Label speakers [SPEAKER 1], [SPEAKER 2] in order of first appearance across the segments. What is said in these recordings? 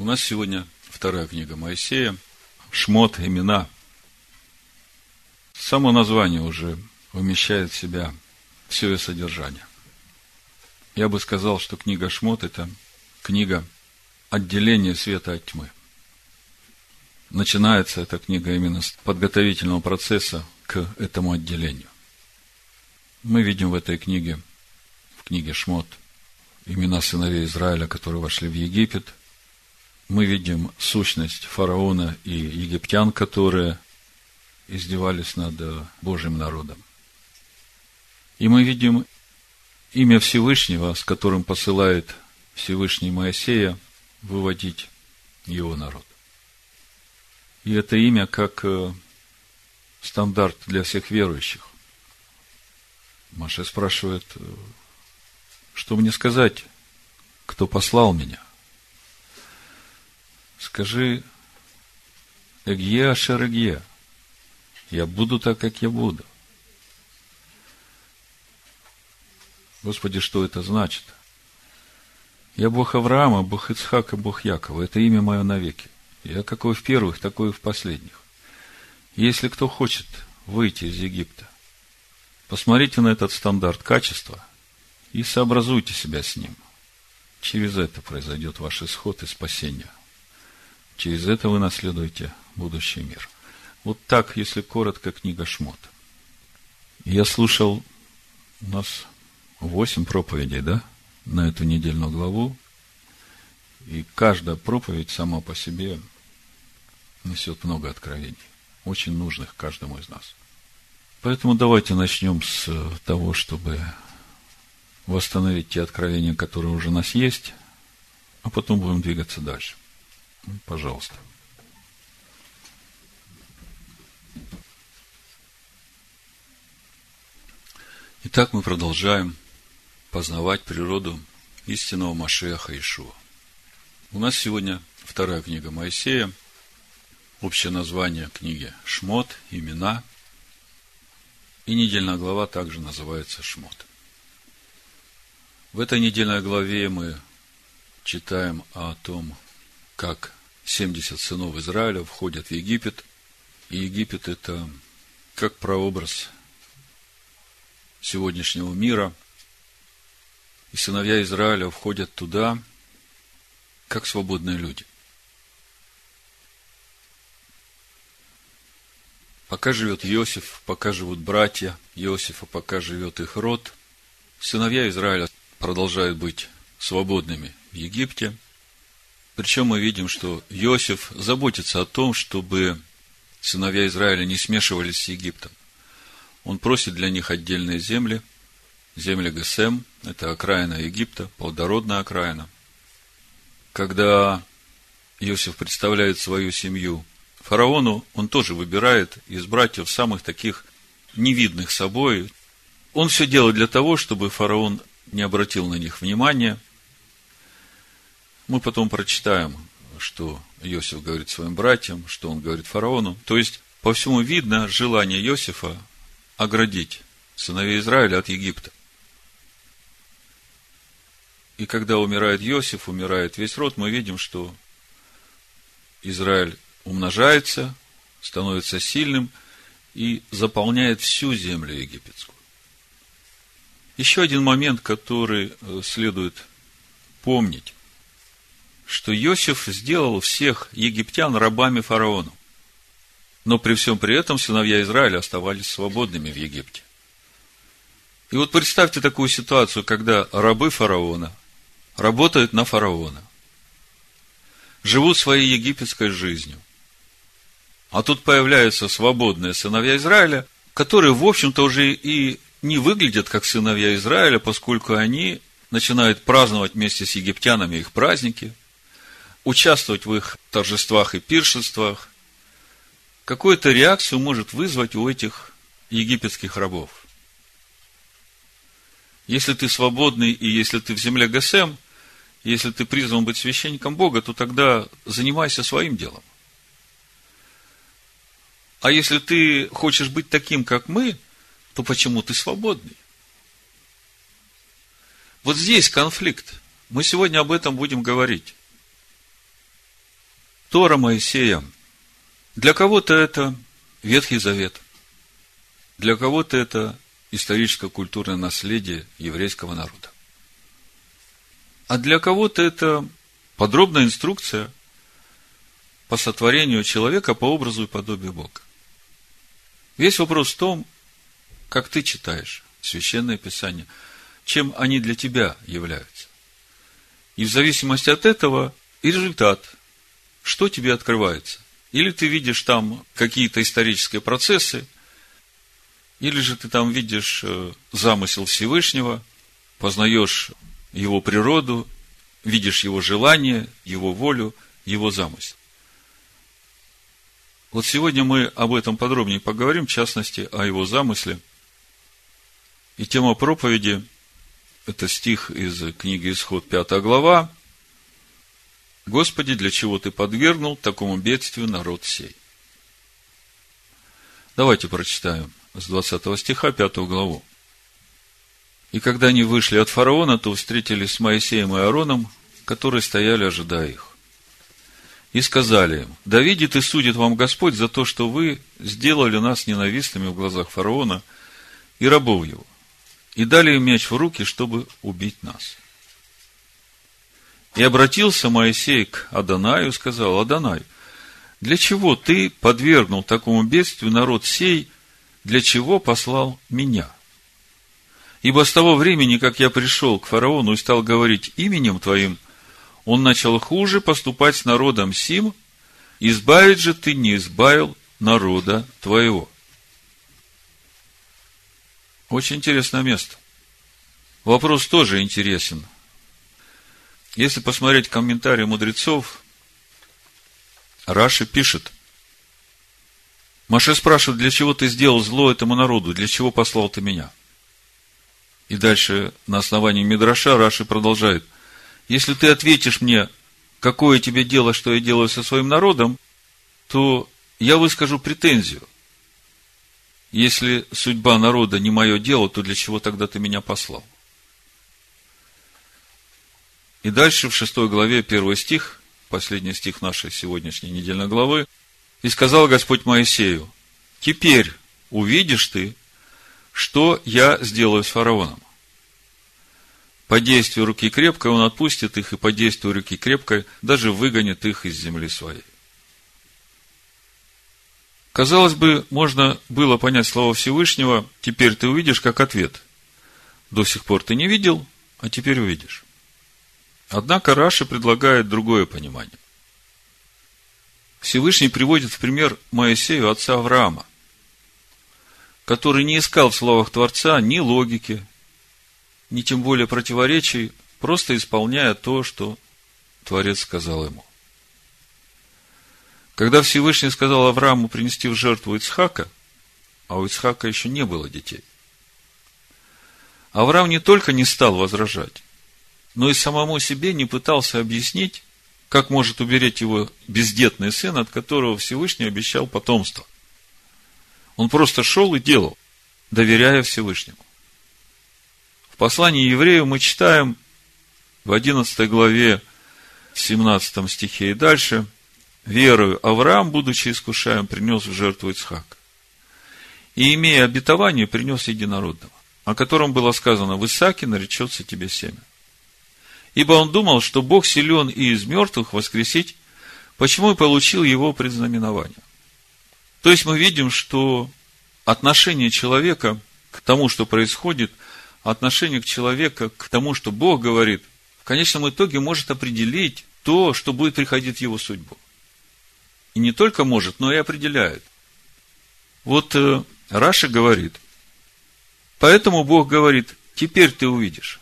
[SPEAKER 1] У нас сегодня вторая книга Моисея, Шмот, имена. Само название уже вмещает в себя все ее содержание. Я бы сказал, что книга Шмот – это книга отделения света от тьмы. Начинается эта книга именно с подготовительного процесса к этому отделению. Мы видим в этой книге, в книге Шмот, имена сыновей Израиля, которые вошли в Египет. Мы видим сущность фараона и египтян, которые издевались над Божьим народом. И мы видим имя Всевышнего, с которым посылает Всевышний Моисея выводить его народ. И это имя как э, стандарт для всех верующих. Маша спрашивает, э, что мне сказать, кто послал меня? Скажи, Эгье Ашер Эгье. Я буду так, как я буду. Господи, что это значит? Я Бог Авраама, Бог Ицхака, Бог Якова. Это имя мое навеки. Я какой в первых, такой и в последних. Если кто хочет выйти из Египта, посмотрите на этот стандарт качества и сообразуйте себя с ним. Через это произойдет ваш исход и спасение. Через это вы наследуете будущий мир. Вот так, если коротко, книга Шмот. Я слушал, у нас восемь проповедей, да, на эту недельную главу. И каждая проповедь сама по себе несет много откровений, очень нужных каждому из нас. Поэтому давайте начнем с того, чтобы восстановить те откровения, которые уже у нас есть, а потом будем двигаться дальше. Пожалуйста. Итак, мы продолжаем познавать природу истинного Машеха Ишуа. У нас сегодня вторая книга Моисея, общее название книги «Шмот», «Имена», и недельная глава также называется «Шмот». В этой недельной главе мы читаем о том, как 70 сынов Израиля входят в Египет, и Египет – это как прообраз сегодняшнего мира, и сыновья Израиля входят туда – как свободные люди. Пока живет Иосиф, пока живут братья Иосифа, пока живет их род, сыновья Израиля продолжают быть свободными в Египте. Причем мы видим, что Иосиф заботится о том, чтобы сыновья Израиля не смешивались с Египтом. Он просит для них отдельные земли, земли Гесем, это окраина Египта, плодородная окраина – когда Иосиф представляет свою семью фараону, он тоже выбирает из братьев самых таких невидных собой. Он все делает для того, чтобы фараон не обратил на них внимания. Мы потом прочитаем, что Иосиф говорит своим братьям, что он говорит фараону. То есть, по всему видно желание Иосифа оградить сыновей Израиля от Египта. И когда умирает Иосиф, умирает весь род, мы видим, что Израиль умножается, становится сильным и заполняет всю землю египетскую. Еще один момент, который э, следует помнить, что Иосиф сделал всех египтян рабами фараону. Но при всем при этом сыновья Израиля оставались свободными в Египте. И вот представьте такую ситуацию, когда рабы фараона работают на фараона, живут своей египетской жизнью. А тут появляются свободные сыновья Израиля, которые, в общем-то, уже и не выглядят как сыновья Израиля, поскольку они начинают праздновать вместе с египтянами их праздники, участвовать в их торжествах и пиршествах. Какую-то реакцию может вызвать у этих египетских рабов. Если ты свободный и если ты в земле Гасем – если ты призван быть священником Бога, то тогда занимайся своим делом. А если ты хочешь быть таким, как мы, то почему ты свободный? Вот здесь конфликт. Мы сегодня об этом будем говорить. Тора Моисея. Для кого-то это Ветхий Завет. Для кого-то это историческо-культурное наследие еврейского народа. А для кого-то это подробная инструкция по сотворению человека по образу и подобию Бога. Весь вопрос в том, как ты читаешь Священное Писание, чем они для тебя являются. И в зависимости от этого и результат, что тебе открывается. Или ты видишь там какие-то исторические процессы, или же ты там видишь э, замысел Всевышнего, познаешь его природу, видишь его желание, его волю, его замысел. Вот сегодня мы об этом подробнее поговорим, в частности, о его замысле. И тема проповеди – это стих из книги Исход, 5 глава. «Господи, для чего Ты подвергнул такому бедствию народ сей?» Давайте прочитаем с 20 стиха 5 главу. «И когда они вышли от фараона, то встретились с Моисеем и Аароном, которые стояли, ожидая их и сказали им, да видит и судит вам Господь за то, что вы сделали нас ненавистными в глазах фараона и рабов его, и дали им меч в руки, чтобы убить нас. И обратился Моисей к Адонаю и сказал, Адонай, для чего ты подвергнул такому бедствию народ сей, для чего послал меня? Ибо с того времени, как я пришел к фараону и стал говорить именем твоим – он начал хуже поступать с народом сим, избавить же ты не избавил народа твоего. Очень интересное место. Вопрос тоже интересен. Если посмотреть комментарии мудрецов, Раши пишет, Маше спрашивает, для чего ты сделал зло этому народу, для чего послал ты меня? И дальше на основании Мидраша Раши продолжает – если ты ответишь мне, какое тебе дело, что я делаю со своим народом, то я выскажу претензию. Если судьба народа не мое дело, то для чего тогда ты меня послал? И дальше в шестой главе, первый стих, последний стих нашей сегодняшней недельной главы, «И сказал Господь Моисею, теперь увидишь ты, что я сделаю с фараоном по действию руки крепкой он отпустит их, и по действию руки крепкой даже выгонит их из земли своей. Казалось бы, можно было понять слова Всевышнего, теперь ты увидишь как ответ. До сих пор ты не видел, а теперь увидишь. Однако Раши предлагает другое понимание. Всевышний приводит в пример Моисею, отца Авраама, который не искал в словах Творца ни логики, ни тем более противоречий, просто исполняя то, что Творец сказал ему. Когда Всевышний сказал Аврааму принести в жертву Ицхака, а у Ицхака еще не было детей, Авраам не только не стал возражать, но и самому себе не пытался объяснить, как может убереть его бездетный сын, от которого Всевышний обещал потомство. Он просто шел и делал, доверяя Всевышнему послании еврею мы читаем в 11 главе, в 17 стихе и дальше, «Верою Авраам, будучи искушаем, принес в жертву Ицхака. И, имея обетование, принес единородного, о котором было сказано, в Исааке наречется тебе семя. Ибо он думал, что Бог силен и из мертвых воскресить, почему и получил его предзнаменование. То есть мы видим, что отношение человека к тому, что происходит – отношение к человеку, к тому, что Бог говорит, в конечном итоге может определить то, что будет приходить в его судьбу. И не только может, но и определяет. Вот э, Раша говорит, поэтому Бог говорит, теперь ты увидишь.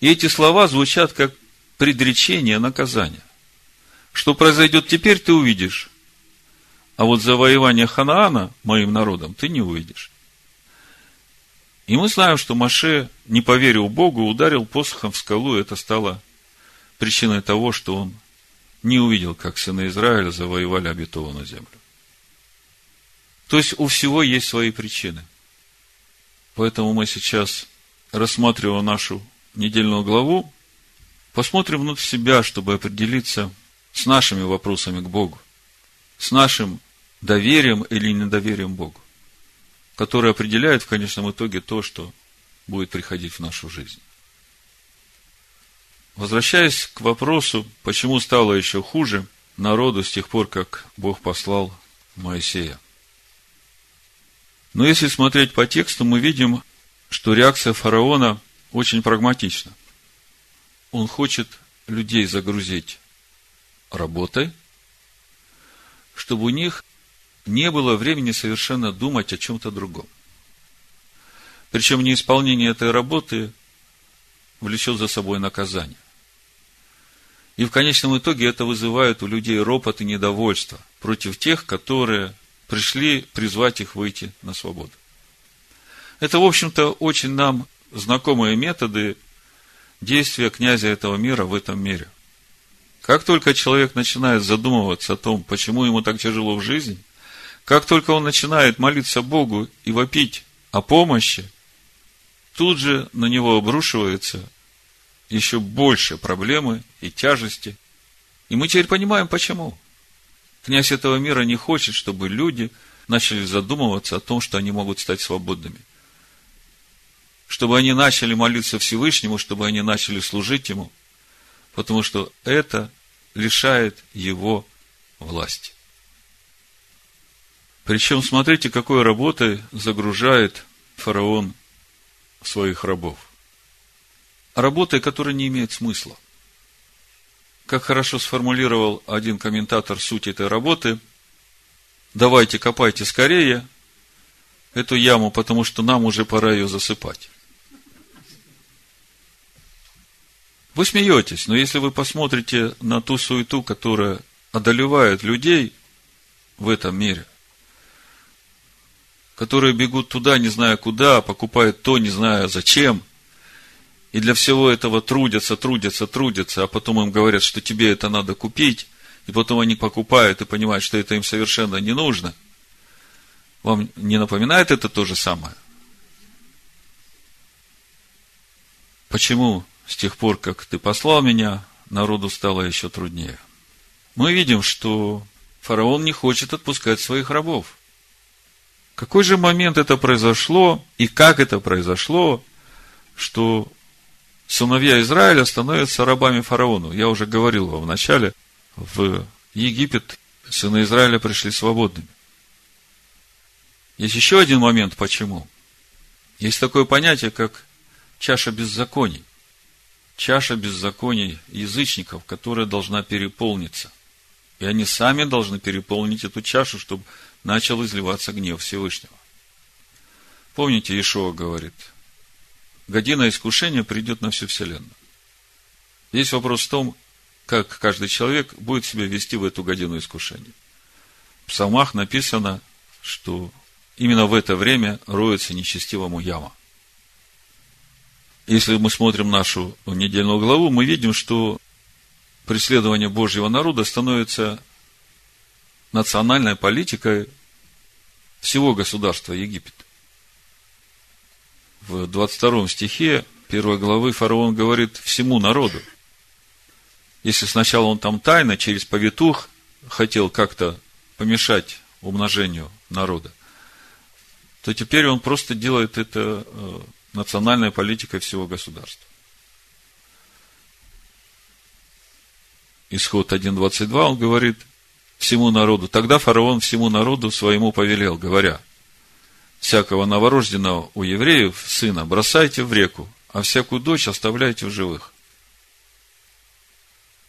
[SPEAKER 1] И эти слова звучат как предречение наказания. Что произойдет теперь, ты увидишь. А вот завоевание Ханаана моим народом ты не увидишь. И мы знаем, что Маше, не поверил Богу, ударил посохом в скалу, и это стало причиной того, что он не увидел, как сыны Израиля завоевали обетованную землю. То есть у всего есть свои причины. Поэтому мы сейчас, рассматривая нашу недельную главу, посмотрим внутрь себя, чтобы определиться с нашими вопросами к Богу, с нашим доверием или недоверием Богу, которое определяет в конечном итоге то, что будет приходить в нашу жизнь. Возвращаясь к вопросу, почему стало еще хуже народу с тех пор, как Бог послал Моисея. Но если смотреть по тексту, мы видим, что реакция фараона очень прагматична. Он хочет людей загрузить работой, чтобы у них не было времени совершенно думать о чем-то другом. Причем неисполнение этой работы влечет за собой наказание. И в конечном итоге это вызывает у людей ропот и недовольство против тех, которые пришли призвать их выйти на свободу. Это, в общем-то, очень нам знакомые методы действия князя этого мира в этом мире. Как только человек начинает задумываться о том, почему ему так тяжело в жизни, как только он начинает молиться Богу и вопить о помощи, тут же на него обрушивается еще больше проблемы и тяжести. И мы теперь понимаем, почему. Князь этого мира не хочет, чтобы люди начали задумываться о том, что они могут стать свободными. Чтобы они начали молиться Всевышнему, чтобы они начали служить Ему, потому что это лишает его власти. Причем, смотрите, какой работой загружает фараон своих рабов работой, которая не имеет смысла. Как хорошо сформулировал один комментатор суть этой работы, давайте копайте скорее эту яму, потому что нам уже пора ее засыпать. Вы смеетесь, но если вы посмотрите на ту суету, которая одолевает людей в этом мире, которые бегут туда, не зная куда, покупают то, не зная зачем, и для всего этого трудятся, трудятся, трудятся, а потом им говорят, что тебе это надо купить, и потом они покупают и понимают, что это им совершенно не нужно. Вам не напоминает это то же самое? Почему с тех пор, как ты послал меня, народу стало еще труднее? Мы видим, что фараон не хочет отпускать своих рабов. Какой же момент это произошло и как это произошло, что сыновья Израиля становятся рабами фараону. Я уже говорил вам в начале, в Египет сыны Израиля пришли свободными. Есть еще один момент, почему. Есть такое понятие, как чаша беззаконий. Чаша беззаконий язычников, которая должна переполниться. И они сами должны переполнить эту чашу, чтобы начал изливаться гнев Всевышнего. Помните, Ишуа говорит – година искушения придет на всю Вселенную. Есть вопрос в том, как каждый человек будет себя вести в эту годину искушения. В псалмах написано, что именно в это время роется нечестивому яма. Если мы смотрим нашу недельную главу, мы видим, что преследование Божьего народа становится национальной политикой всего государства Египет в 22 стихе первой главы фараон говорит всему народу. Если сначала он там тайно, через повитух, хотел как-то помешать умножению народа, то теперь он просто делает это э, национальной политикой всего государства. Исход 1.22, он говорит всему народу. Тогда фараон всему народу своему повелел, говоря, всякого новорожденного у евреев сына бросайте в реку, а всякую дочь оставляйте в живых.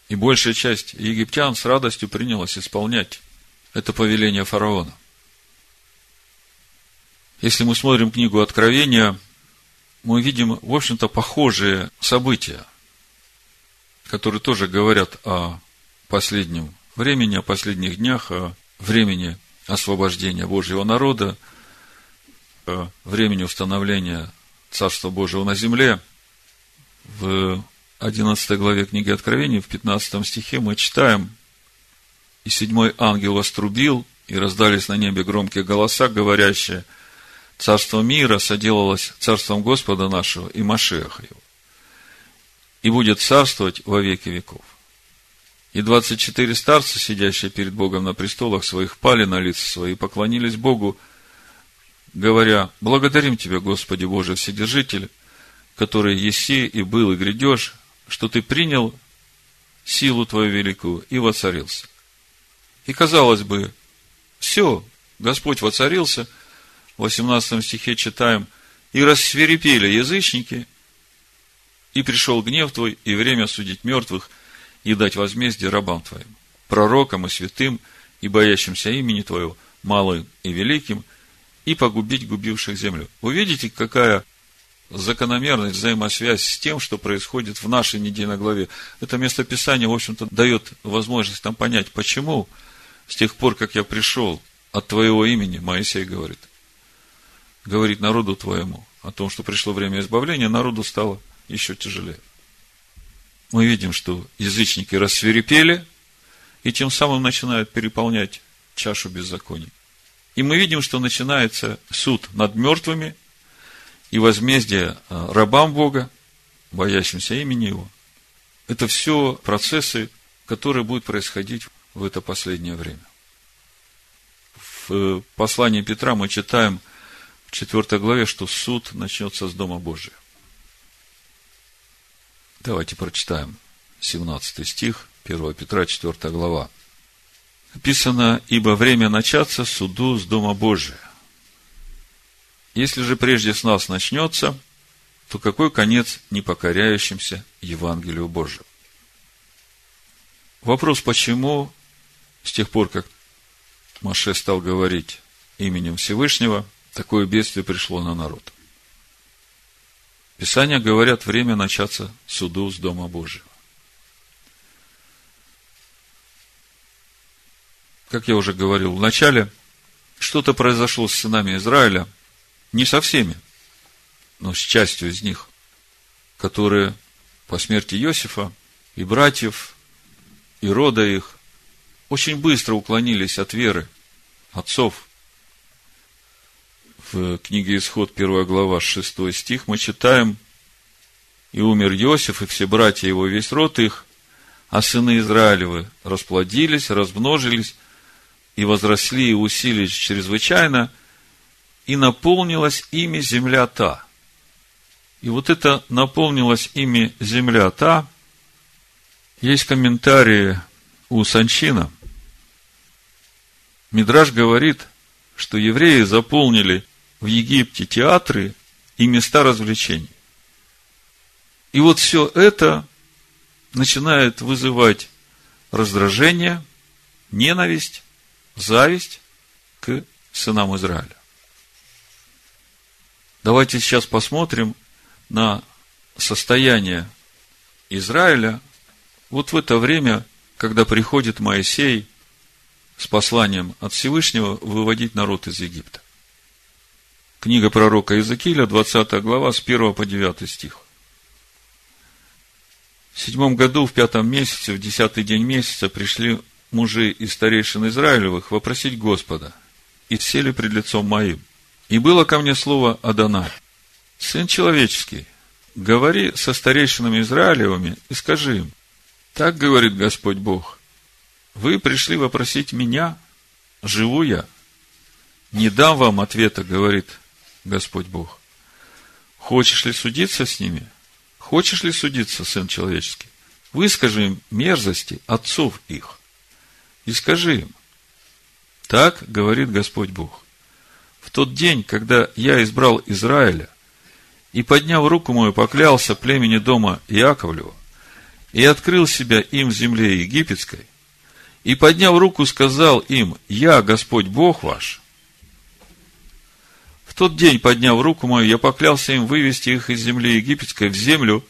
[SPEAKER 1] И большая часть египтян с радостью принялась исполнять это повеление фараона. Если мы смотрим книгу Откровения, мы видим, в общем-то, похожие события, которые тоже говорят о последнем времени, о последних днях, о времени освобождения Божьего народа – времени установления Царства Божьего на земле, в 11 главе книги Откровений, в 15 стихе мы читаем, «И седьмой ангел вострубил, и раздались на небе громкие голоса, говорящие, Царство мира соделалось Царством Господа нашего и Машеха его, и будет царствовать во веки веков». И двадцать четыре старца, сидящие перед Богом на престолах своих, пали на лица свои и поклонились Богу, говоря, «Благодарим Тебя, Господи Боже Вседержитель, который еси и был и грядешь, что Ты принял силу Твою великую и воцарился». И казалось бы, все, Господь воцарился, в 18 стихе читаем, «И рассверепели язычники, и пришел гнев Твой, и время судить мертвых, и дать возмездие рабам Твоим, пророкам и святым, и боящимся имени Твоего, малым и великим, и погубить губивших землю. Вы видите, какая закономерность, взаимосвязь с тем, что происходит в нашей недельной главе. Это местописание, в общем-то, дает возможность нам понять, почему с тех пор, как я пришел от Твоего имени, Моисей говорит, говорит народу Твоему о том, что пришло время избавления, народу стало еще тяжелее. Мы видим, что язычники рассверепели и тем самым начинают переполнять чашу беззаконий. И мы видим, что начинается суд над мертвыми и возмездие а, рабам Бога, боящимся имени Его. Это все процессы, которые будут происходить в это последнее время. В э, послании Петра мы читаем в 4 главе, что суд начнется с Дома Божия. Давайте прочитаем 17 стих, 1 Петра, 4 глава. Написано, ибо время начаться суду с Дома Божия. Если же прежде с нас начнется, то какой конец непокоряющимся Евангелию Божию? Вопрос, почему с тех пор, как Маше стал говорить именем Всевышнего, такое бедствие пришло на народ. Писания говорят, время начаться суду с Дома Божьего. как я уже говорил в начале, что-то произошло с сынами Израиля, не со всеми, но с частью из них, которые по смерти Иосифа и братьев, и рода их, очень быстро уклонились от веры отцов. В книге Исход, первая глава, 6 стих, мы читаем, «И умер Иосиф, и все братья его, весь род их, а сыны Израилевы расплодились, размножились, и возросли и усилились чрезвычайно, и наполнилась ими земля та. И вот это наполнилась ими земля та. Есть комментарии у Санчина. Мидраж говорит, что евреи заполнили в Египте театры и места развлечений. И вот все это начинает вызывать раздражение, ненависть, зависть к сынам Израиля. Давайте сейчас посмотрим на состояние Израиля вот в это время, когда приходит Моисей с посланием от Всевышнего выводить народ из Египта. Книга пророка Иезекииля, 20 глава, с 1 по 9 стих. В седьмом году, в пятом месяце, в десятый день месяца пришли мужи и старейшин Израилевых вопросить Господа, и сели пред лицом моим. И было ко мне слово Адонай, Сын человеческий, говори со старейшинами Израилевыми и скажи им, так говорит Господь Бог, вы пришли вопросить меня, живу я, не дам вам ответа, говорит Господь Бог. Хочешь ли судиться с ними? Хочешь ли судиться, Сын человеческий? Выскажи им мерзости отцов их и скажи им, так говорит Господь Бог. В тот день, когда я избрал Израиля и, подняв руку мою, поклялся племени дома Иаковлева и открыл себя им в земле египетской, и, подняв руку, сказал им, «Я, Господь Бог ваш». Тот день, подняв руку мою, я поклялся им вывести их из земли египетской в землю,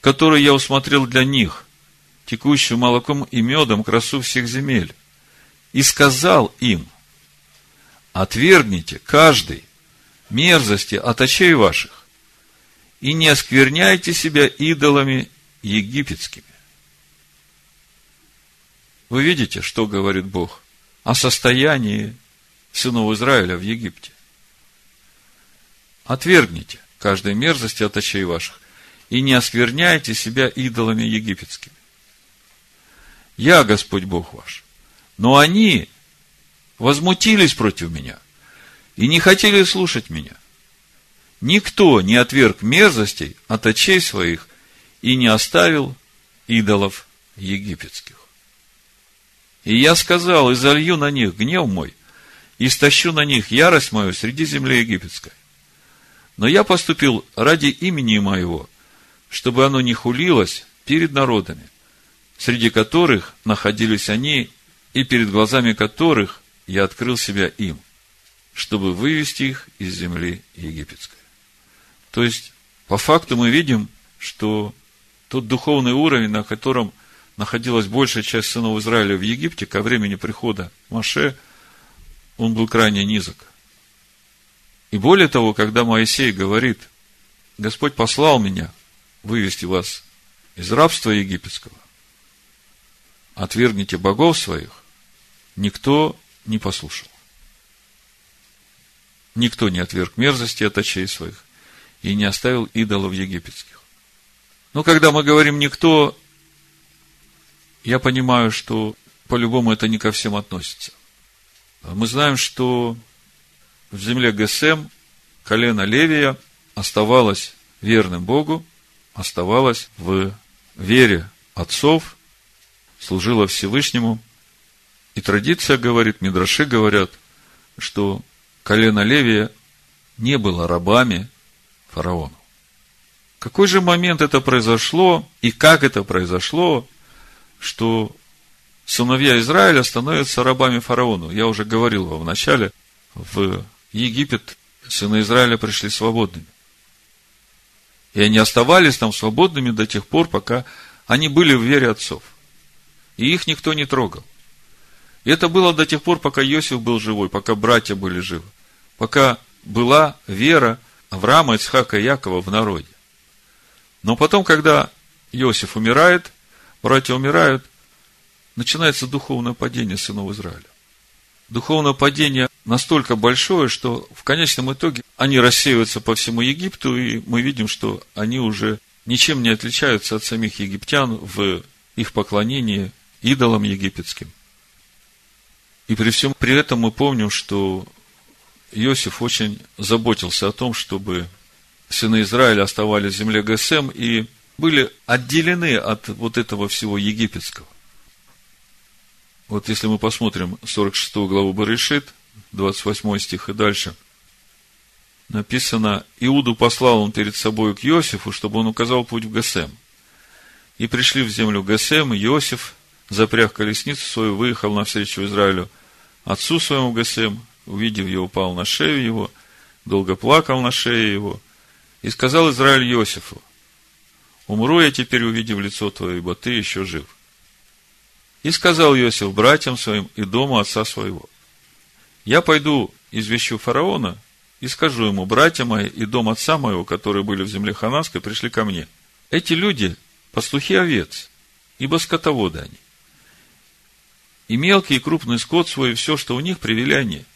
[SPEAKER 1] которую я усмотрел для них, текущую молоком и медом красу всех земель. И сказал им, отвергните каждый мерзости от очей ваших, и не оскверняйте себя идолами египетскими. Вы видите, что говорит Бог о состоянии сынов Израиля в Египте? Отвергните каждой мерзости от очей ваших и не оскверняйте себя идолами египетскими. Я Господь Бог ваш. Но они возмутились против меня и не хотели слушать меня. Никто не отверг мерзостей от очей своих и не оставил идолов египетских. И я сказал, и залью на них гнев мой, и стащу на них ярость мою среди земли египетской. Но я поступил ради имени моего, чтобы оно не хулилось перед народами, среди которых находились они, и перед глазами которых я открыл себя им, чтобы вывести их из земли египетской. То есть, по факту мы видим, что тот духовный уровень, на котором находилась большая часть сынов Израиля в Египте ко времени прихода Маше, он был крайне низок. И более того, когда Моисей говорит, Господь послал меня вывести вас из рабства египетского, отвергните богов своих, никто не послушал. Никто не отверг мерзости от очей своих и не оставил идолов египетских. Но когда мы говорим «никто», я понимаю, что по-любому это не ко всем относится. Мы знаем, что в земле Гесем колено Левия оставалось верным Богу, оставалось в вере отцов, служило Всевышнему. И традиция говорит, Мидраши говорят, что колено Левия не было рабами фараону. Какой же момент это произошло и как это произошло, что сыновья Израиля становятся рабами фараону? Я уже говорил вам в начале, в Египет сыны Израиля пришли свободными. И они оставались там свободными до тех пор, пока они были в вере отцов. И их никто не трогал. И это было до тех пор, пока Иосиф был живой, пока братья были живы, пока была вера Авраама, Ицхака и Якова в народе. Но потом, когда Иосиф умирает, братья умирают, начинается духовное падение сынов Израиля. Духовное падение настолько большое, что в конечном итоге они рассеиваются по всему Египту, и мы видим, что они уже ничем не отличаются от самих египтян в их поклонении идолам египетским. И при всем при этом мы помним, что Иосиф очень заботился о том, чтобы сыны Израиля оставались в земле ГСМ и были отделены от вот этого всего египетского. Вот если мы посмотрим 46 главу Барышит, 28 стих и дальше, написано, Иуду послал он перед собой к Иосифу, чтобы он указал путь в Гасем. И пришли в землю Гасем, и Иосиф, запряг колесницу свою, выехал навстречу Израилю отцу своему Гасем, увидев его, упал на шею его, долго плакал на шее его, и сказал Израиль Иосифу, умру я теперь, увидев лицо твое, ибо ты еще жив. И сказал Иосиф братьям своим и дому отца своего, я пойду извещу фараона и скажу ему, братья мои и дом отца моего, которые были в земле Хананской, пришли ко мне. Эти люди – пастухи овец, ибо скотоводы они. И мелкий и крупный скот свой, и все, что у них, привели они –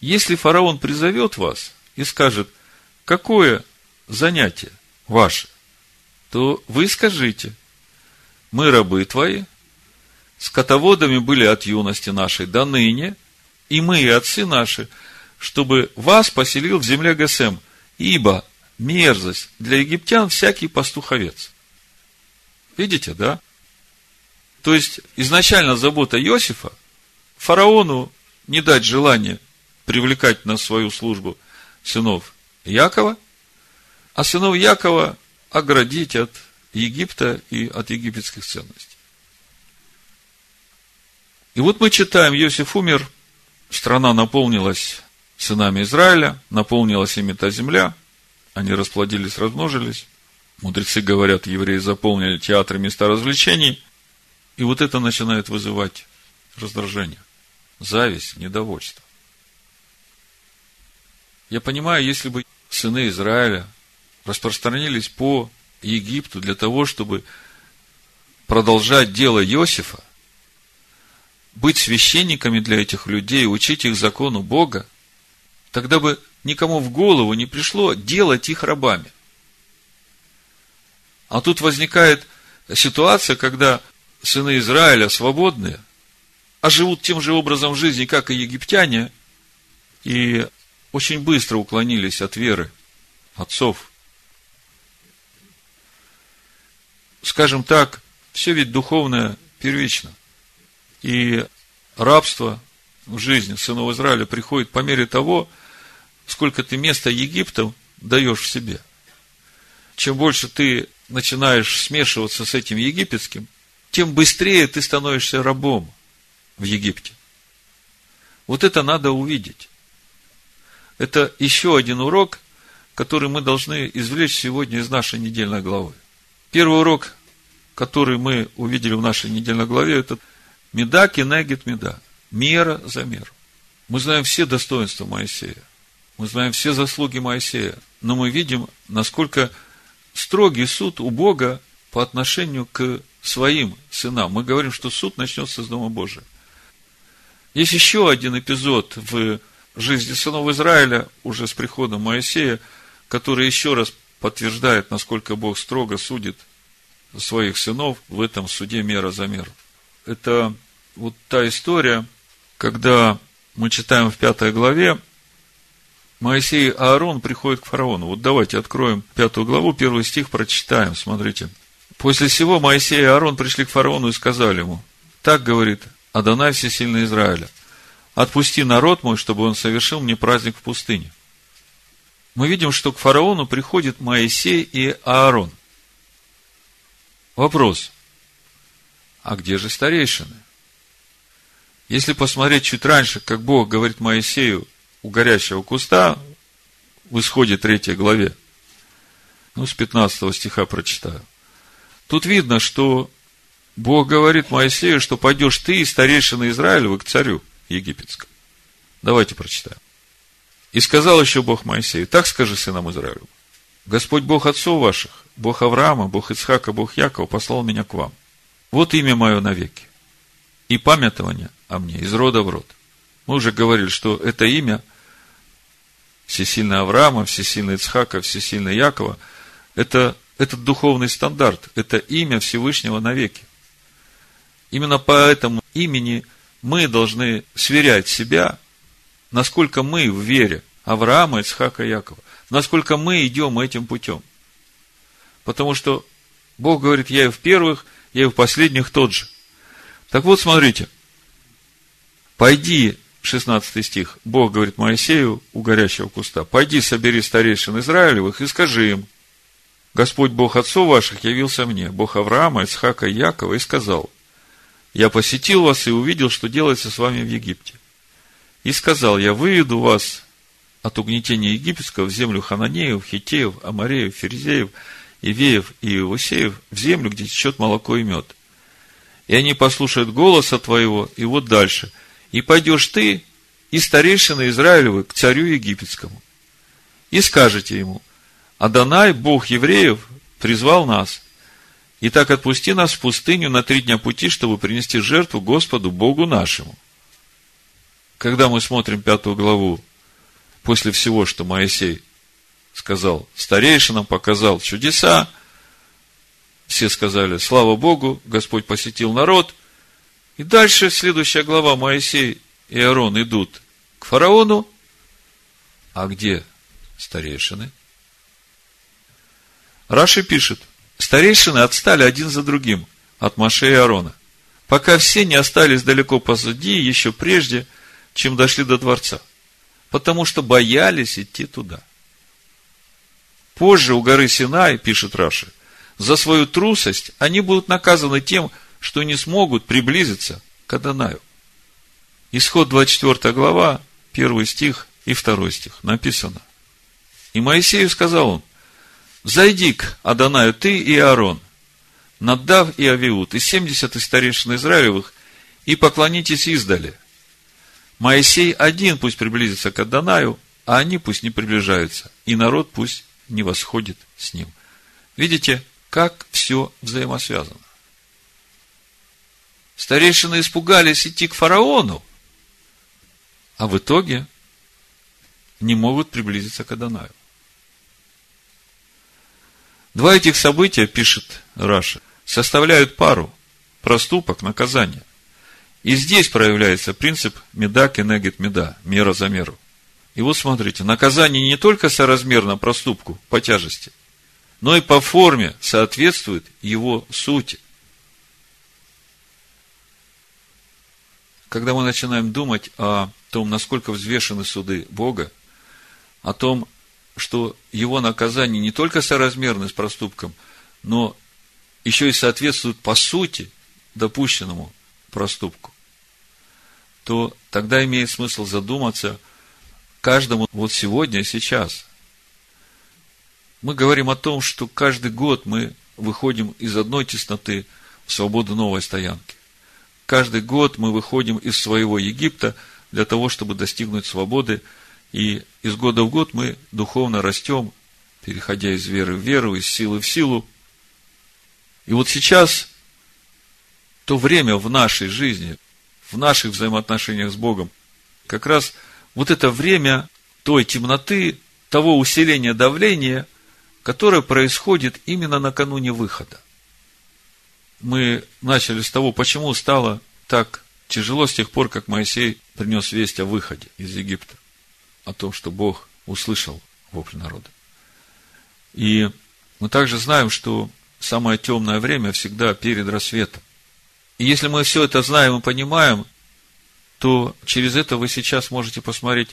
[SPEAKER 1] если фараон призовет вас и скажет, какое занятие ваше, то вы скажите, мы рабы твои, скотоводами были от юности нашей до ныне, и мы, и отцы наши, чтобы вас поселил в земле Гесем, ибо мерзость для египтян всякий пастуховец. Видите, да? То есть, изначально забота Иосифа фараону не дать желания привлекать на свою службу сынов Якова, а сынов Якова оградить от Египта и от египетских ценностей. И вот мы читаем, Иосиф умер, страна наполнилась сынами Израиля, наполнилась ими та земля, они расплодились, размножились. Мудрецы говорят, евреи заполнили театры, места развлечений. И вот это начинает вызывать раздражение, зависть, недовольство. Я понимаю, если бы сыны Израиля распространились по Египту для того, чтобы продолжать дело Иосифа, быть священниками для этих людей, учить их закону Бога, тогда бы никому в голову не пришло делать их рабами. А тут возникает ситуация, когда сыны Израиля свободные, а живут тем же образом жизни, как и египтяне, и очень быстро уклонились от веры отцов. Скажем так, все ведь духовное первично. И рабство в жизни сынов Израиля приходит по мере того, сколько ты места Египту даешь в себе. Чем больше ты начинаешь смешиваться с этим египетским, тем быстрее ты становишься рабом в Египте. Вот это надо увидеть. Это еще один урок, который мы должны извлечь сегодня из нашей недельной главы. Первый урок, который мы увидели в нашей недельной главе, это меда кенегет меда. Мера за меру. Мы знаем все достоинства Моисея. Мы знаем все заслуги Моисея. Но мы видим, насколько строгий суд у Бога по отношению к своим сынам. Мы говорим, что суд начнется с Дома Божия. Есть еще один эпизод в жизни сынов Израиля, уже с приходом Моисея, который еще раз подтверждает, насколько Бог строго судит своих сынов в этом суде мера за меру. Это вот та история, когда мы читаем в пятой главе, Моисей и Аарон приходят к фараону. Вот давайте откроем пятую главу, первый стих прочитаем, смотрите. После всего Моисей и Аарон пришли к фараону и сказали ему, так говорит Адонай Всесильный Израиля, отпусти народ мой, чтобы он совершил мне праздник в пустыне. Мы видим, что к фараону приходит Моисей и Аарон. Вопрос, а где же старейшины? Если посмотреть чуть раньше, как Бог говорит Моисею у горящего куста, в исходе третьей главе, ну, с 15 стиха прочитаю. Тут видно, что Бог говорит Моисею, что пойдешь ты и старейшина Израилева к царю египетскому. Давайте прочитаем. И сказал еще Бог Моисею, так скажи сынам Израилю, Господь Бог отцов ваших, Бог Авраама, Бог Ицхака, Бог Якова послал меня к вам. Вот имя мое навеки. И памятование о мне из рода в род. Мы уже говорили, что это имя всесильный Авраама, всесильный Ицхака, всесильный Якова, это, это духовный стандарт, это имя Всевышнего навеки. Именно по этому имени мы должны сверять себя, насколько мы в вере Авраама, Ицхака, Якова, насколько мы идем этим путем. Потому что Бог говорит, я и в первых, и в последних тот же. Так вот, смотрите – Пойди, 16 стих, Бог говорит Моисею у горящего куста, пойди собери старейшин Израилевых и скажи им, Господь Бог отцов ваших явился мне, Бог Авраама, Исхака и Якова, и сказал, я посетил вас и увидел, что делается с вами в Египте. И сказал, я выведу вас от угнетения египетского в землю Хананеев, Хитеев, Амареев, Ферзеев, Ивеев и Иосеев, в землю, где течет молоко и мед. И они послушают голоса твоего, и вот дальше – и пойдешь ты и старейшина Израилевы к царю египетскому. И скажете ему, Адонай, Бог евреев, призвал нас. И так отпусти нас в пустыню на три дня пути, чтобы принести жертву Господу Богу нашему. Когда мы смотрим пятую главу, после всего, что Моисей сказал старейшинам, показал чудеса, все сказали, слава Богу, Господь посетил народ – и дальше следующая глава Моисей и Аарон идут к фараону. А где старейшины? Раши пишет, старейшины отстали один за другим от Маше и Аарона, пока все не остались далеко позади, еще прежде, чем дошли до дворца, потому что боялись идти туда. Позже у горы Синай, пишет Раши, за свою трусость они будут наказаны тем, что не смогут приблизиться к Адонаю. Исход 24 глава, 1 стих и 2 стих написано. И Моисею сказал он, зайди к Адонаю ты и Аарон, Наддав и Авиуд, и семьдесят из старейшин Израилевых, и поклонитесь издали. Моисей один пусть приблизится к Адонаю, а они пусть не приближаются, и народ пусть не восходит с ним. Видите, как все взаимосвязано. Старейшины испугались идти к фараону, а в итоге не могут приблизиться к Адонаю. Два этих события, пишет Раша, составляют пару, проступок, наказание. И здесь проявляется принцип меда кенегет меда, мера за меру. И вот смотрите, наказание не только соразмерно проступку по тяжести, но и по форме соответствует его сути. Когда мы начинаем думать о том, насколько взвешены суды Бога, о том, что его наказание не только соразмерно с проступком, но еще и соответствует по сути допущенному проступку, то тогда имеет смысл задуматься каждому вот сегодня, сейчас. Мы говорим о том, что каждый год мы выходим из одной тесноты в свободу новой стоянки. Каждый год мы выходим из своего Египта для того, чтобы достигнуть свободы – и из года в год мы духовно растем, переходя из веры в веру, из силы в силу. И вот сейчас то время в нашей жизни, в наших взаимоотношениях с Богом, как раз вот это время той темноты, того усиления давления, которое происходит именно накануне выхода. Мы начали с того, почему стало так тяжело с тех пор, как Моисей принес весть о выходе из Египта о том, что Бог услышал вопль народа. И мы также знаем, что самое темное время всегда перед рассветом. И если мы все это знаем и понимаем, то через это вы сейчас можете посмотреть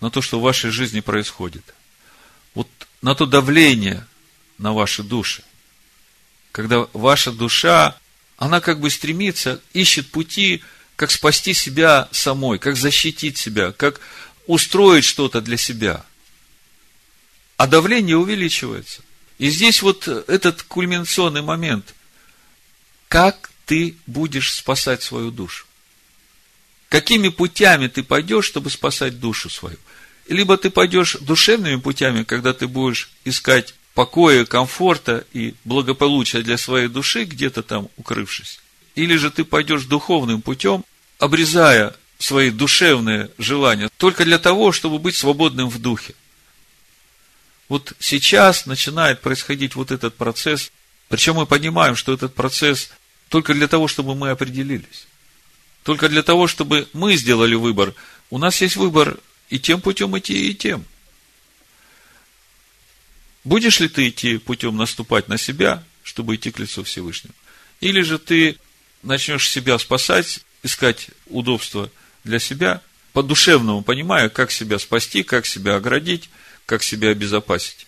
[SPEAKER 1] на то, что в вашей жизни происходит. Вот на то давление на ваши души. Когда ваша душа, она как бы стремится, ищет пути, как спасти себя самой, как защитить себя, как устроить что-то для себя. А давление увеличивается. И здесь вот этот кульминационный момент. Как ты будешь спасать свою душу? Какими путями ты пойдешь, чтобы спасать душу свою? Либо ты пойдешь душевными путями, когда ты будешь искать покоя, комфорта и благополучия для своей души, где-то там укрывшись. Или же ты пойдешь духовным путем, обрезая свои душевные желания только для того, чтобы быть свободным в духе. Вот сейчас начинает происходить вот этот процесс, причем мы понимаем, что этот процесс только для того, чтобы мы определились. Только для того, чтобы мы сделали выбор. У нас есть выбор и тем путем идти, и тем. Будешь ли ты идти путем наступать на себя, чтобы идти к лицу Всевышнего? Или же ты начнешь себя спасать, искать удобства для себя, по-душевному понимая, как себя спасти, как себя оградить, как себя обезопасить.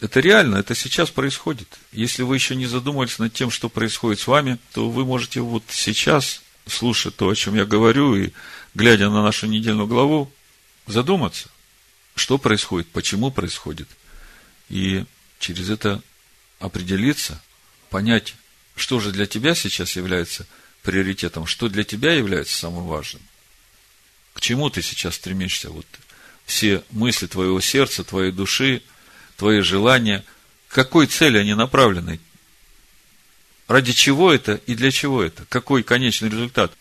[SPEAKER 1] Это реально, это сейчас происходит. Если вы еще не задумывались над тем, что происходит с вами, то вы можете вот сейчас, слушая то, о чем я говорю, и глядя на нашу недельную главу, задуматься, что происходит, почему происходит, и через это определиться, понять, что же для тебя сейчас является – приоритетом, что для тебя является самым важным. К чему ты сейчас стремишься? Вот все мысли твоего сердца, твоей души, твои желания, к какой цели они направлены? Ради чего это и для чего это? Какой конечный результат?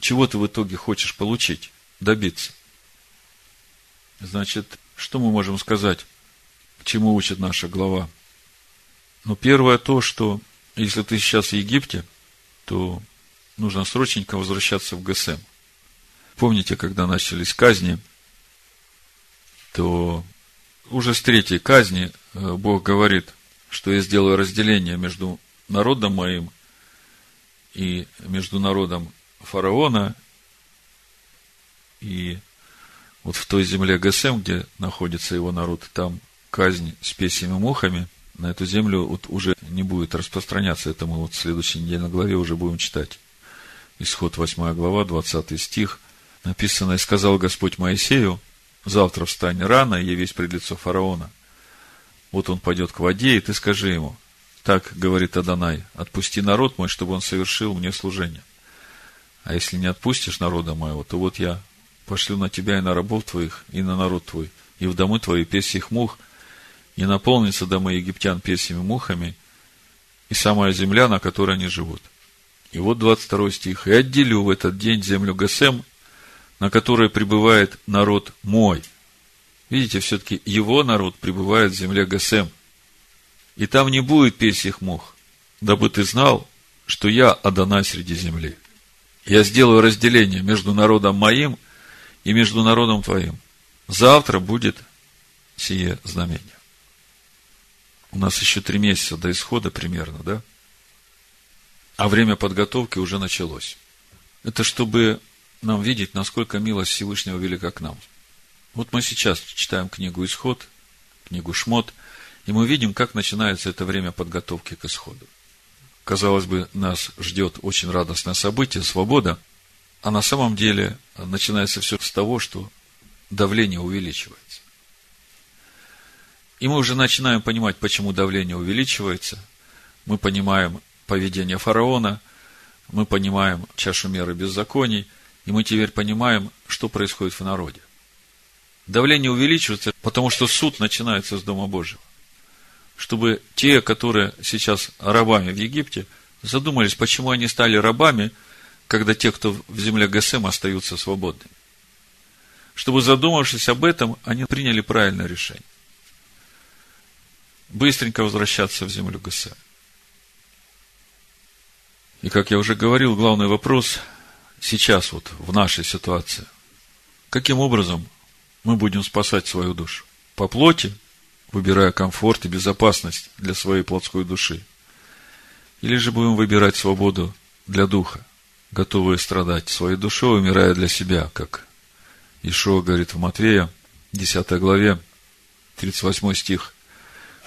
[SPEAKER 1] Чего ты в итоге хочешь получить, добиться? Значит, что мы можем сказать, чему учит наша глава? Ну, первое то, что если ты сейчас в Египте, то нужно срочненько возвращаться в ГСМ. Помните, когда начались казни, то уже с третьей казни э, Бог говорит, что я сделаю разделение между народом моим и между народом фараона и вот в той земле ГСМ, где находится его народ, там казнь с песями мухами, на эту землю вот уже не будет распространяться. Это мы вот в следующей недельной главе уже будем читать. Исход 8 глава, 20 стих. Написано, «И сказал Господь Моисею, завтра встань рано и явись пред лицо фараона. Вот он пойдет к воде, и ты скажи ему, так говорит Адонай, отпусти народ мой, чтобы он совершил мне служение. А если не отпустишь народа моего, то вот я пошлю на тебя и на рабов твоих, и на народ твой, и в домы твои песьих мух, и наполнится дома египтян песьями мухами, и самая земля, на которой они живут. И вот 22 стих. «И отделю в этот день землю Гасем, на которой пребывает народ мой». Видите, все-таки его народ пребывает в земле Гасем. И там не будет песьих мух, дабы ты знал, что я Адонай среди земли. Я сделаю разделение между народом моим и между народом твоим. Завтра будет сие знамение. У нас еще три месяца до исхода примерно, да? А время подготовки уже началось. Это чтобы нам видеть, насколько милость Всевышнего велика к нам. Вот мы сейчас читаем книгу «Исход», книгу «Шмот», и мы видим, как начинается это время подготовки к исходу. Казалось бы, нас ждет очень радостное событие, свобода, а на самом деле начинается все с того, что давление увеличивается. И мы уже начинаем понимать, почему давление увеличивается. Мы понимаем поведение фараона, мы понимаем чашу меры беззаконий, и мы теперь понимаем, что происходит в народе. Давление увеличивается, потому что суд начинается с Дома Божьего. Чтобы те, которые сейчас рабами в Египте, задумались, почему они стали рабами, когда те, кто в земле Гасем, остаются свободными. Чтобы, задумавшись об этом, они приняли правильное решение. Быстренько возвращаться в землю Гасем. И, как я уже говорил, главный вопрос сейчас, вот в нашей ситуации. Каким образом мы будем спасать свою душу? По плоти, выбирая комфорт и безопасность для своей плотской души? Или же будем выбирать свободу для духа, готовые страдать своей душой, умирая для себя, как Ишуа говорит в Матвея, 10 главе, 38 стих.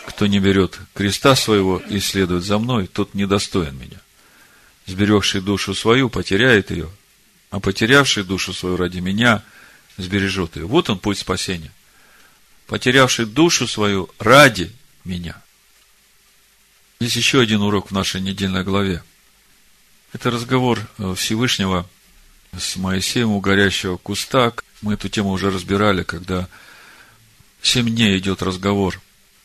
[SPEAKER 1] Кто не берет креста своего и следует за мной, тот недостоин меня. Сберегший душу свою, потеряет ее, а потерявший душу свою ради меня, сбережет ее. Вот он путь спасения. Потерявший душу свою ради меня. Есть еще один урок в нашей недельной главе. Это разговор э, Всевышнего с Моисеем у горящего куста. Мы эту тему уже разбирали, когда семь дней идет разговор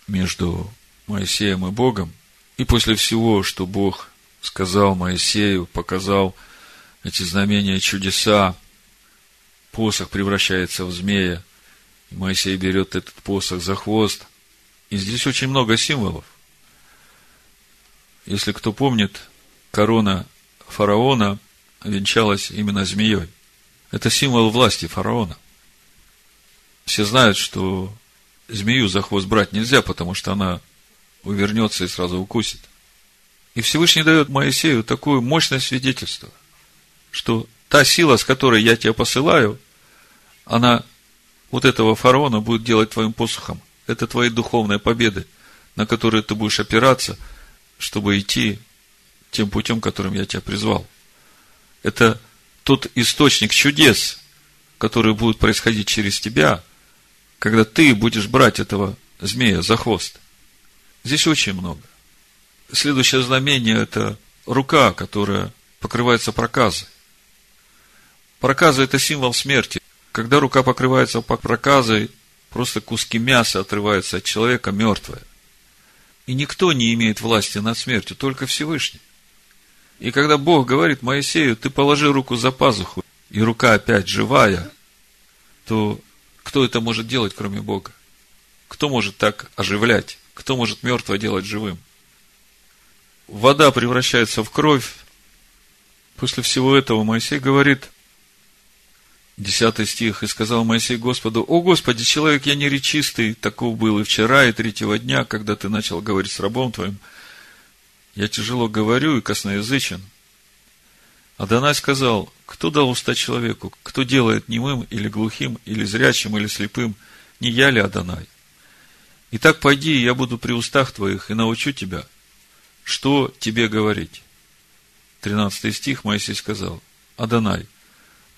[SPEAKER 1] между Моисеем и Богом. И после всего, что Бог сказал Моисею, показал эти знамения чудеса, посох превращается в змея, Моисей берет этот посох за хвост. И здесь очень много символов. Если кто помнит, корона фараона венчалась именно змеей. Это символ власти фараона. Все знают, что змею за хвост брать нельзя, потому что она увернется и сразу укусит. И Всевышний дает Моисею такое мощное свидетельство, что та сила, с которой я тебя посылаю, она вот этого фараона будет делать твоим посохом. Это твои духовные победы, на которые ты будешь опираться, чтобы идти тем путем, которым я тебя призвал. Это тот источник чудес, который будет происходить через тебя, когда ты будешь брать этого змея за хвост. Здесь очень много. Следующее знамение – это рука, которая покрывается проказой. Проказа – это символ смерти. Когда рука покрывается проказой, просто куски мяса отрываются от человека мертвое. И никто не имеет власти над смертью, только Всевышний. И когда Бог говорит Моисею, ты положи руку за пазуху, и рука опять живая, то кто это может делать, кроме Бога? Кто может так оживлять? Кто может мертвое делать живым? вода превращается в кровь. После всего этого Моисей говорит, 10 стих, «И сказал Моисей Господу, О Господи, человек я не речистый, таков был и вчера, и третьего дня, когда ты начал говорить с рабом твоим. Я тяжело говорю и косноязычен». Адонай сказал, кто дал уста человеку, кто делает немым или глухим, или зрячим, или слепым, не я ли Адонай? Итак, пойди, я буду при устах твоих и научу тебя – что тебе говорить? 13 стих Моисей сказал, Адонай,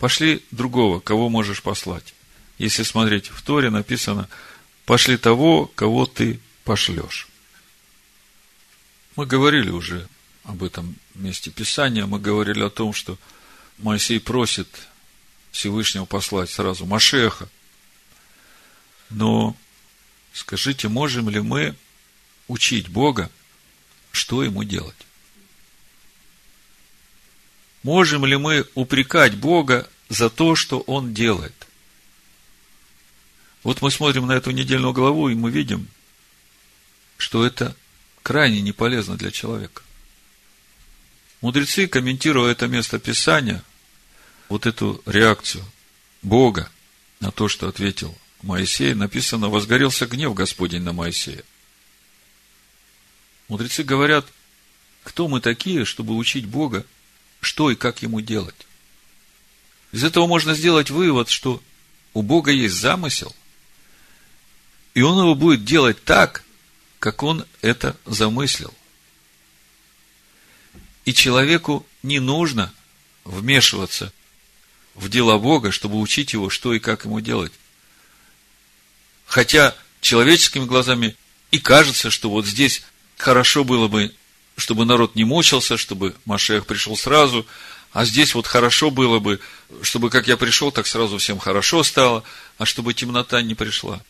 [SPEAKER 1] пошли другого, кого можешь послать. Если смотреть в Торе, написано, пошли того, кого ты пошлешь. Мы говорили уже об этом месте Писания, мы говорили о том, что Моисей просит Всевышнего послать сразу Машеха. Но скажите, можем ли мы учить Бога что ему делать? Можем ли мы упрекать Бога за то, что Он делает? Вот мы смотрим на эту недельную главу, и мы видим, что это крайне не полезно для человека. Мудрецы, комментируя это место Писания, вот эту реакцию Бога на то, что ответил Моисей, написано, возгорелся гнев Господень на Моисея. Мудрецы говорят, кто мы такие, чтобы учить Бога, что и как ему делать. Из этого можно сделать вывод, что у Бога есть замысел, и он его будет делать так, как он это замыслил. И человеку не нужно вмешиваться в дела Бога, чтобы учить его, что и как ему делать. Хотя человеческими глазами и кажется, что вот здесь хорошо было бы, чтобы народ не мучился, чтобы Машех пришел сразу, а здесь вот хорошо было бы, чтобы как я пришел, так сразу всем хорошо стало, а чтобы темнота не пришла.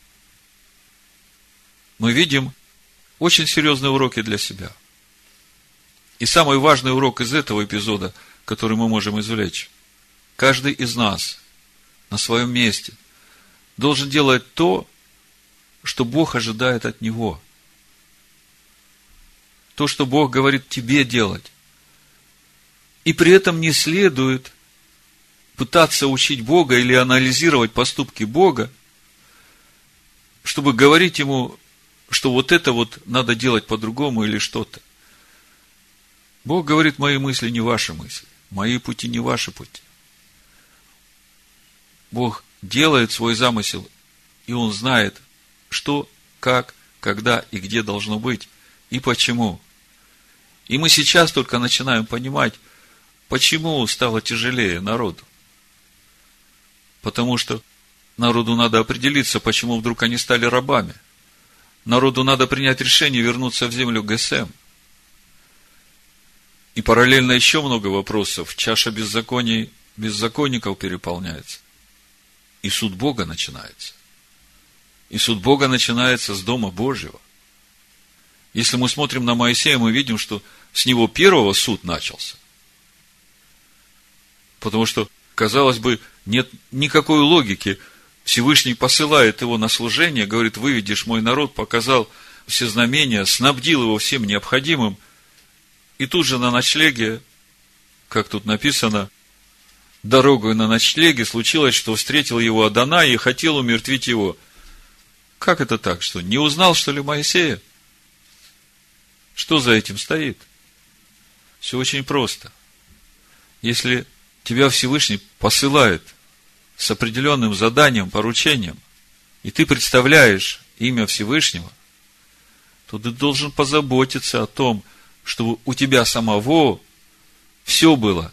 [SPEAKER 1] Мы видим очень серьезные уроки для себя. И самый важный урок из этого эпизода, который мы можем извлечь, каждый из нас на своем месте должен делать то, что Бог ожидает от него. То, что Бог говорит тебе делать. И при этом не следует пытаться учить Бога или анализировать поступки Бога, чтобы говорить ему, что вот это вот надо делать по-другому или что-то. Бог говорит, мои мысли не ваши мысли, мои пути не ваши пути. Бог делает свой замысел, и Он знает, что, как, когда и где должно быть, и почему. И мы сейчас только начинаем понимать, почему стало тяжелее народу. Потому что народу надо определиться, почему вдруг они стали рабами – Народу надо принять решение вернуться в землю ГСМ. И параллельно еще много вопросов. Чаша беззаконий, беззаконников переполняется. И суд Бога начинается. И суд Бога начинается с Дома Божьего. Если мы смотрим на Моисея, мы видим, что с него первого суд начался. Потому что, казалось бы, нет никакой логики – Всевышний посылает его на служение, говорит, выведешь мой народ, показал все знамения, снабдил его всем необходимым. И тут же на ночлеге, как тут написано, дорогой на ночлеге случилось, что встретил его Адана и хотел умертвить его. Как это так? Что, не узнал, что ли, Моисея? Что за этим стоит? Все очень просто. Если тебя Всевышний посылает – с определенным заданием, поручением, и ты представляешь имя Всевышнего, то ты должен позаботиться о том, чтобы у тебя самого все было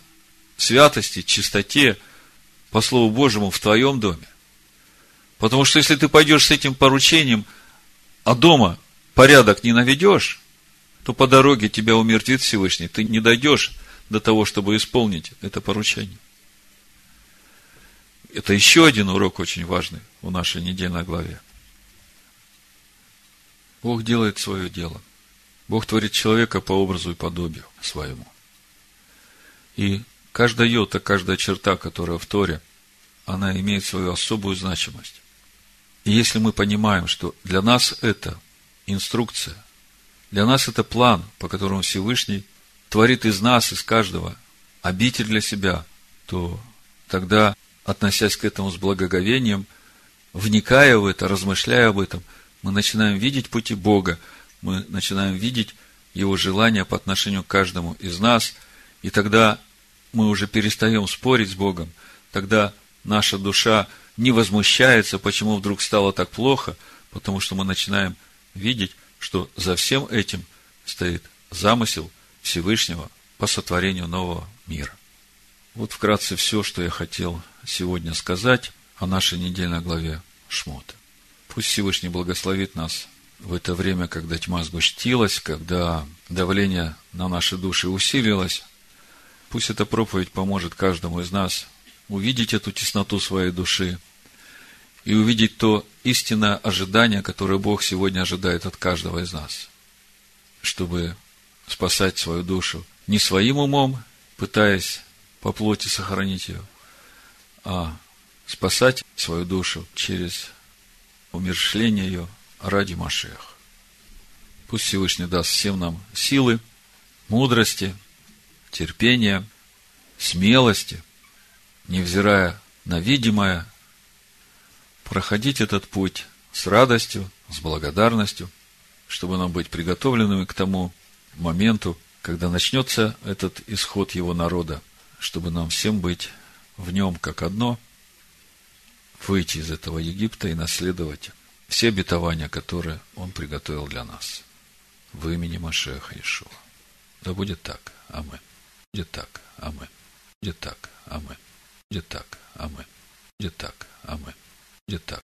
[SPEAKER 1] в святости, чистоте, по Слову Божьему, в твоем доме. Потому что если ты пойдешь с этим поручением, а дома порядок не наведешь, то по дороге тебя умертвит Всевышний. Ты не дойдешь до того, чтобы исполнить это поручение. Это еще один урок очень важный в нашей недельной главе. Бог делает свое дело. Бог творит человека по образу и подобию своему. И каждая йота, каждая черта, которая в Торе, она имеет свою особую значимость. И если мы понимаем, что для нас это инструкция, для нас это план, по которому Всевышний творит из нас, из каждого, обитель для себя, то тогда относясь к этому с благоговением, вникая в это, размышляя об этом, мы начинаем видеть пути Бога, мы начинаем видеть Его желания по отношению к каждому из нас, и тогда мы уже перестаем спорить с Богом, тогда наша душа не возмущается, почему вдруг стало так плохо, потому что мы начинаем видеть, что за всем этим стоит замысел Всевышнего по сотворению нового мира. Вот вкратце все, что я хотел сегодня сказать о нашей недельной главе Шмота. Пусть Всевышний благословит нас в это время, когда тьма сгустилась, когда давление на наши души усилилось. Пусть эта проповедь поможет каждому из нас увидеть эту тесноту своей души и увидеть то истинное ожидание, которое Бог сегодня ожидает от каждого из нас, чтобы спасать свою душу не своим умом, пытаясь по плоти сохранить ее, а спасать свою душу через умершление ее ради Машех. Пусть Всевышний даст всем нам силы, мудрости терпения, смелости, невзирая на видимое, проходить этот путь с радостью, с благодарностью, чтобы нам быть приготовленными к тому моменту, когда начнется этот исход его народа, чтобы нам всем быть в нем как одно, выйти из этого Египта и наследовать все обетования, которые он приготовил для нас. В имени Машеха Ишуа. Да будет так. Амин. Будет так. Амин. Будет так. Амин. Будет так. Амин. Будет так. Амин. Будет так.